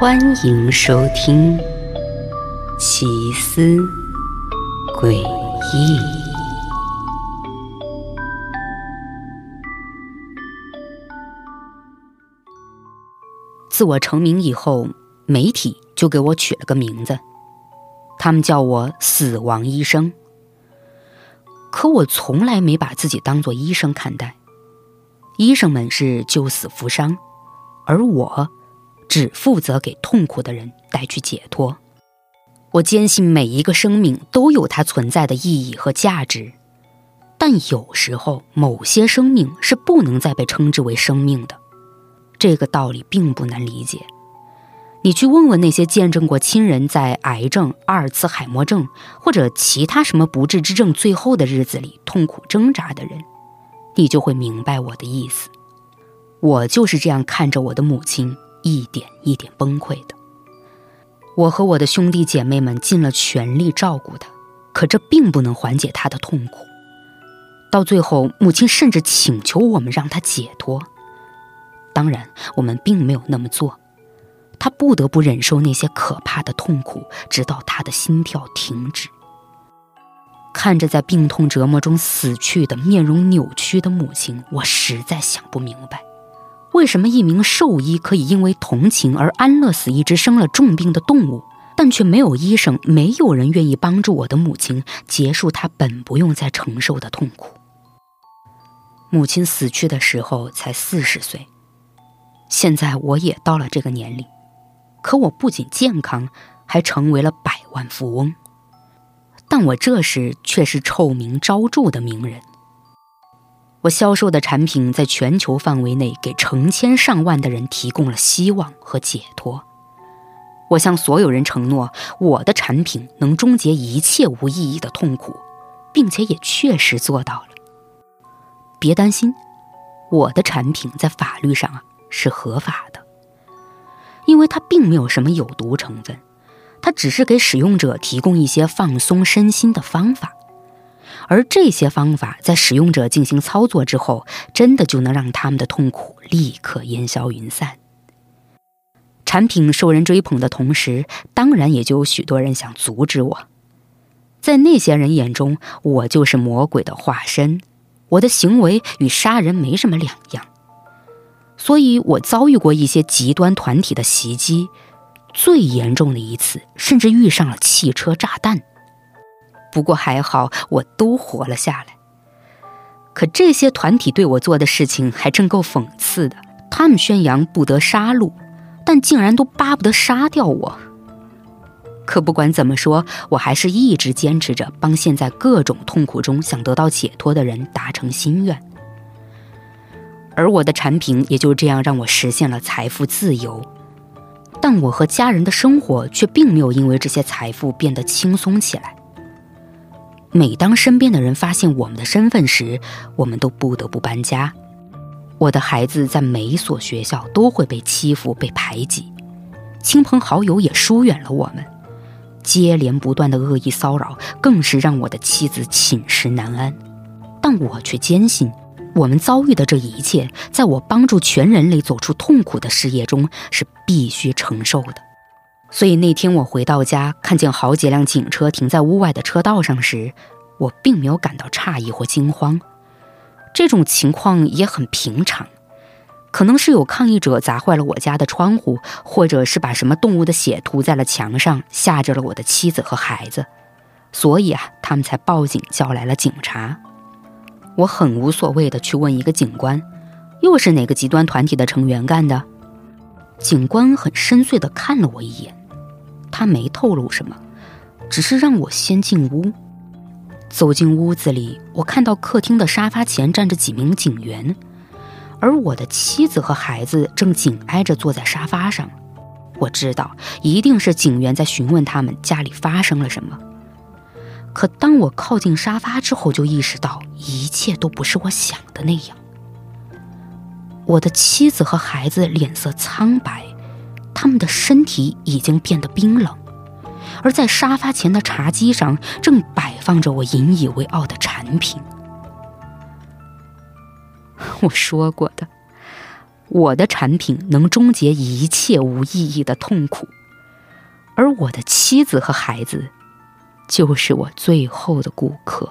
欢迎收听《奇思诡异》。自我成名以后，媒体就给我取了个名字，他们叫我“死亡医生”。可我从来没把自己当做医生看待，医生们是救死扶伤，而我。只负责给痛苦的人带去解脱。我坚信每一个生命都有它存在的意义和价值，但有时候某些生命是不能再被称之为生命的。这个道理并不难理解。你去问问那些见证过亲人在癌症、阿尔茨海默症或者其他什么不治之症最后的日子里痛苦挣扎的人，你就会明白我的意思。我就是这样看着我的母亲。一点一点崩溃的。我和我的兄弟姐妹们尽了全力照顾他，可这并不能缓解他的痛苦。到最后，母亲甚至请求我们让他解脱。当然，我们并没有那么做。他不得不忍受那些可怕的痛苦，直到他的心跳停止。看着在病痛折磨中死去的、面容扭曲的母亲，我实在想不明白。为什么一名兽医可以因为同情而安乐死一只生了重病的动物，但却没有医生、没有人愿意帮助我的母亲结束她本不用再承受的痛苦？母亲死去的时候才四十岁，现在我也到了这个年龄，可我不仅健康，还成为了百万富翁，但我这时却是臭名昭著的名人。我销售的产品在全球范围内给成千上万的人提供了希望和解脱。我向所有人承诺，我的产品能终结一切无意义的痛苦，并且也确实做到了。别担心，我的产品在法律上啊是合法的，因为它并没有什么有毒成分，它只是给使用者提供一些放松身心的方法。而这些方法在使用者进行操作之后，真的就能让他们的痛苦立刻烟消云散。产品受人追捧的同时，当然也就有许多人想阻止我。在那些人眼中，我就是魔鬼的化身，我的行为与杀人没什么两样。所以我遭遇过一些极端团体的袭击，最严重的一次甚至遇上了汽车炸弹。不过还好，我都活了下来。可这些团体对我做的事情还真够讽刺的。他们宣扬不得杀戮，但竟然都巴不得杀掉我。可不管怎么说，我还是一直坚持着帮现在各种痛苦中想得到解脱的人达成心愿。而我的产品也就这样让我实现了财富自由。但我和家人的生活却并没有因为这些财富变得轻松起来。每当身边的人发现我们的身份时，我们都不得不搬家。我的孩子在每一所学校都会被欺负、被排挤，亲朋好友也疏远了我们。接连不断的恶意骚扰，更是让我的妻子寝食难安。但我却坚信，我们遭遇的这一切，在我帮助全人类走出痛苦的事业中，是必须承受的。所以那天我回到家，看见好几辆警车停在屋外的车道上时，我并没有感到诧异或惊慌。这种情况也很平常，可能是有抗议者砸坏了我家的窗户，或者是把什么动物的血涂在了墙上，吓着了我的妻子和孩子，所以啊，他们才报警叫来了警察。我很无所谓的去问一个警官，又是哪个极端团体的成员干的？警官很深邃的看了我一眼。他没透露什么，只是让我先进屋。走进屋子里，我看到客厅的沙发前站着几名警员，而我的妻子和孩子正紧挨着坐在沙发上。我知道一定是警员在询问他们家里发生了什么。可当我靠近沙发之后，就意识到一切都不是我想的那样。我的妻子和孩子脸色苍白。他们的身体已经变得冰冷，而在沙发前的茶几上正摆放着我引以为傲的产品。我说过的，我的产品能终结一切无意义的痛苦，而我的妻子和孩子，就是我最后的顾客。